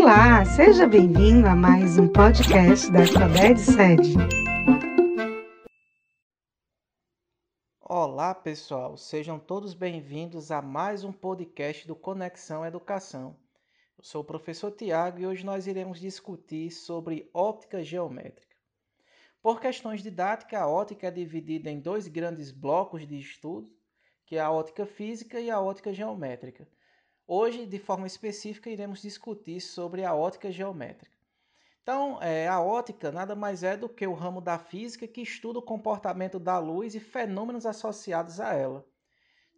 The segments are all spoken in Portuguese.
Olá, seja bem-vindo a mais um podcast da Alfabete Sede. Olá, pessoal, sejam todos bem-vindos a mais um podcast do Conexão Educação. Eu sou o professor Tiago e hoje nós iremos discutir sobre óptica geométrica. Por questões didáticas, a óptica é dividida em dois grandes blocos de estudo, que é a óptica física e a óptica geométrica. Hoje, de forma específica, iremos discutir sobre a ótica geométrica. Então, é, a ótica nada mais é do que o ramo da física que estuda o comportamento da luz e fenômenos associados a ela.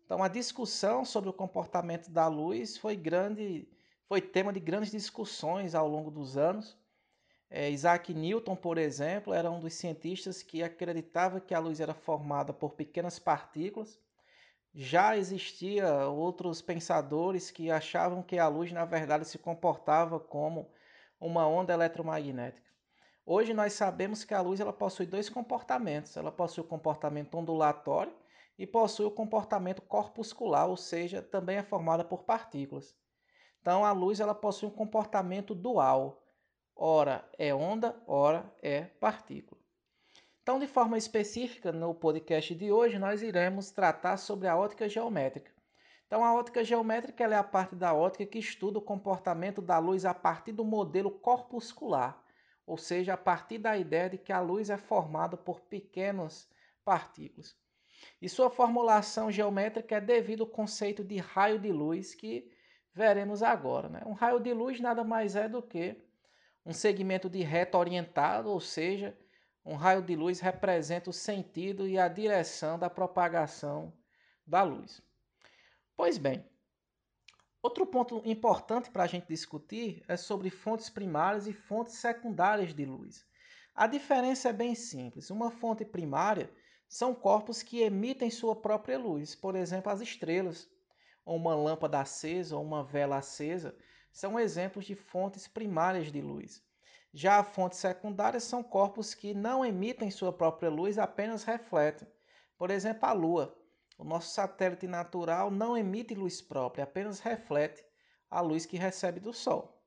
Então, a discussão sobre o comportamento da luz foi grande, foi tema de grandes discussões ao longo dos anos. É, Isaac Newton, por exemplo, era um dos cientistas que acreditava que a luz era formada por pequenas partículas já existia outros pensadores que achavam que a luz na verdade se comportava como uma onda eletromagnética. Hoje nós sabemos que a luz ela possui dois comportamentos. Ela possui o comportamento ondulatório e possui o comportamento corpuscular, ou seja, também é formada por partículas. Então a luz ela possui um comportamento dual. Ora é onda, ora é partícula. Então, de forma específica, no podcast de hoje, nós iremos tratar sobre a ótica geométrica. Então, a ótica geométrica é a parte da ótica que estuda o comportamento da luz a partir do modelo corpuscular, ou seja, a partir da ideia de que a luz é formada por pequenas partículas. E sua formulação geométrica é devido ao conceito de raio de luz que veremos agora. Né? Um raio de luz nada mais é do que um segmento de reta orientado, ou seja, um raio de luz representa o sentido e a direção da propagação da luz. Pois bem, outro ponto importante para a gente discutir é sobre fontes primárias e fontes secundárias de luz. A diferença é bem simples. Uma fonte primária são corpos que emitem sua própria luz, por exemplo, as estrelas, ou uma lâmpada acesa ou uma vela acesa, são exemplos de fontes primárias de luz. Já fontes secundárias são corpos que não emitem sua própria luz, apenas refletem. Por exemplo, a Lua. O nosso satélite natural não emite luz própria, apenas reflete a luz que recebe do Sol.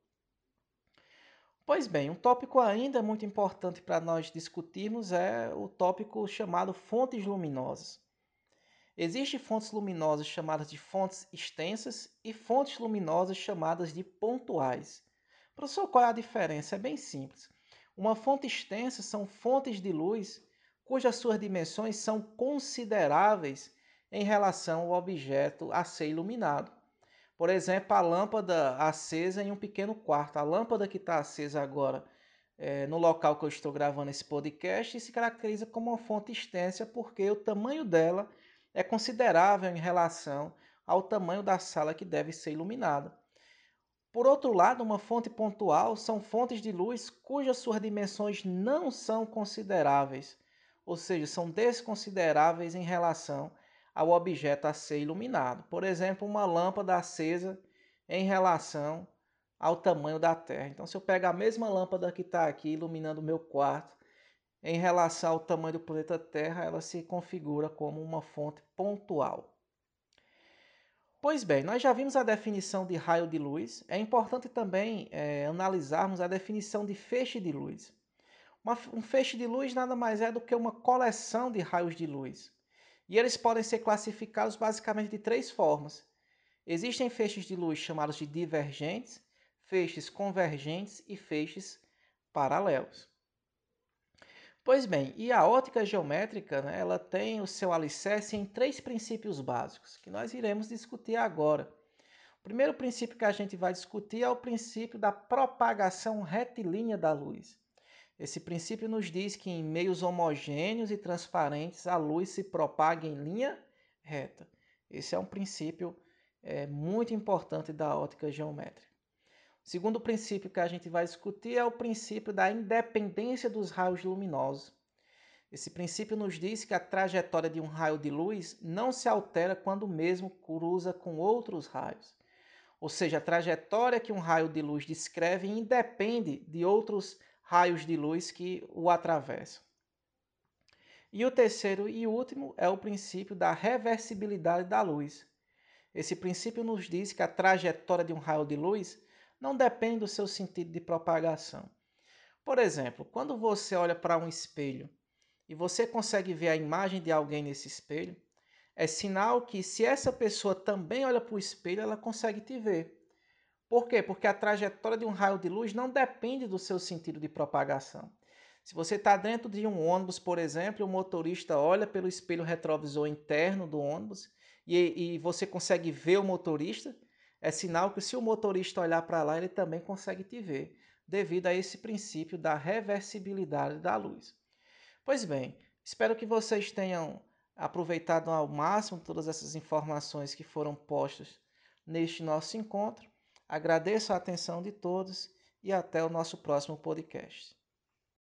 Pois bem, um tópico ainda muito importante para nós discutirmos é o tópico chamado fontes luminosas. Existem fontes luminosas chamadas de fontes extensas e fontes luminosas chamadas de pontuais. Professor, qual é a diferença? É bem simples. Uma fonte extensa são fontes de luz cujas suas dimensões são consideráveis em relação ao objeto a ser iluminado. Por exemplo, a lâmpada acesa em um pequeno quarto. A lâmpada que está acesa agora é, no local que eu estou gravando esse podcast se caracteriza como uma fonte extensa porque o tamanho dela é considerável em relação ao tamanho da sala que deve ser iluminada. Por outro lado, uma fonte pontual são fontes de luz cujas suas dimensões não são consideráveis, ou seja, são desconsideráveis em relação ao objeto a ser iluminado. Por exemplo, uma lâmpada acesa em relação ao tamanho da Terra. Então, se eu pegar a mesma lâmpada que está aqui iluminando o meu quarto, em relação ao tamanho do planeta Terra, ela se configura como uma fonte pontual. Pois bem, nós já vimos a definição de raio de luz. É importante também é, analisarmos a definição de feixe de luz. Uma, um feixe de luz nada mais é do que uma coleção de raios de luz. E eles podem ser classificados basicamente de três formas. Existem feixes de luz chamados de divergentes, feixes convergentes e feixes paralelos. Pois bem, e a ótica geométrica, né, ela tem o seu alicerce em três princípios básicos, que nós iremos discutir agora. O primeiro princípio que a gente vai discutir é o princípio da propagação retilínea da luz. Esse princípio nos diz que em meios homogêneos e transparentes a luz se propaga em linha reta. Esse é um princípio é, muito importante da ótica geométrica. Segundo princípio que a gente vai discutir é o princípio da independência dos raios luminosos. Esse princípio nos diz que a trajetória de um raio de luz não se altera quando mesmo cruza com outros raios. Ou seja, a trajetória que um raio de luz descreve independe de outros raios de luz que o atravessam. E o terceiro e último é o princípio da reversibilidade da luz. Esse princípio nos diz que a trajetória de um raio de luz não depende do seu sentido de propagação. Por exemplo, quando você olha para um espelho e você consegue ver a imagem de alguém nesse espelho, é sinal que se essa pessoa também olha para o espelho, ela consegue te ver. Por quê? Porque a trajetória de um raio de luz não depende do seu sentido de propagação. Se você está dentro de um ônibus, por exemplo, o motorista olha pelo espelho retrovisor interno do ônibus e, e você consegue ver o motorista, é sinal que se o motorista olhar para lá, ele também consegue te ver, devido a esse princípio da reversibilidade da luz. Pois bem, espero que vocês tenham aproveitado ao máximo todas essas informações que foram postas neste nosso encontro. Agradeço a atenção de todos e até o nosso próximo podcast.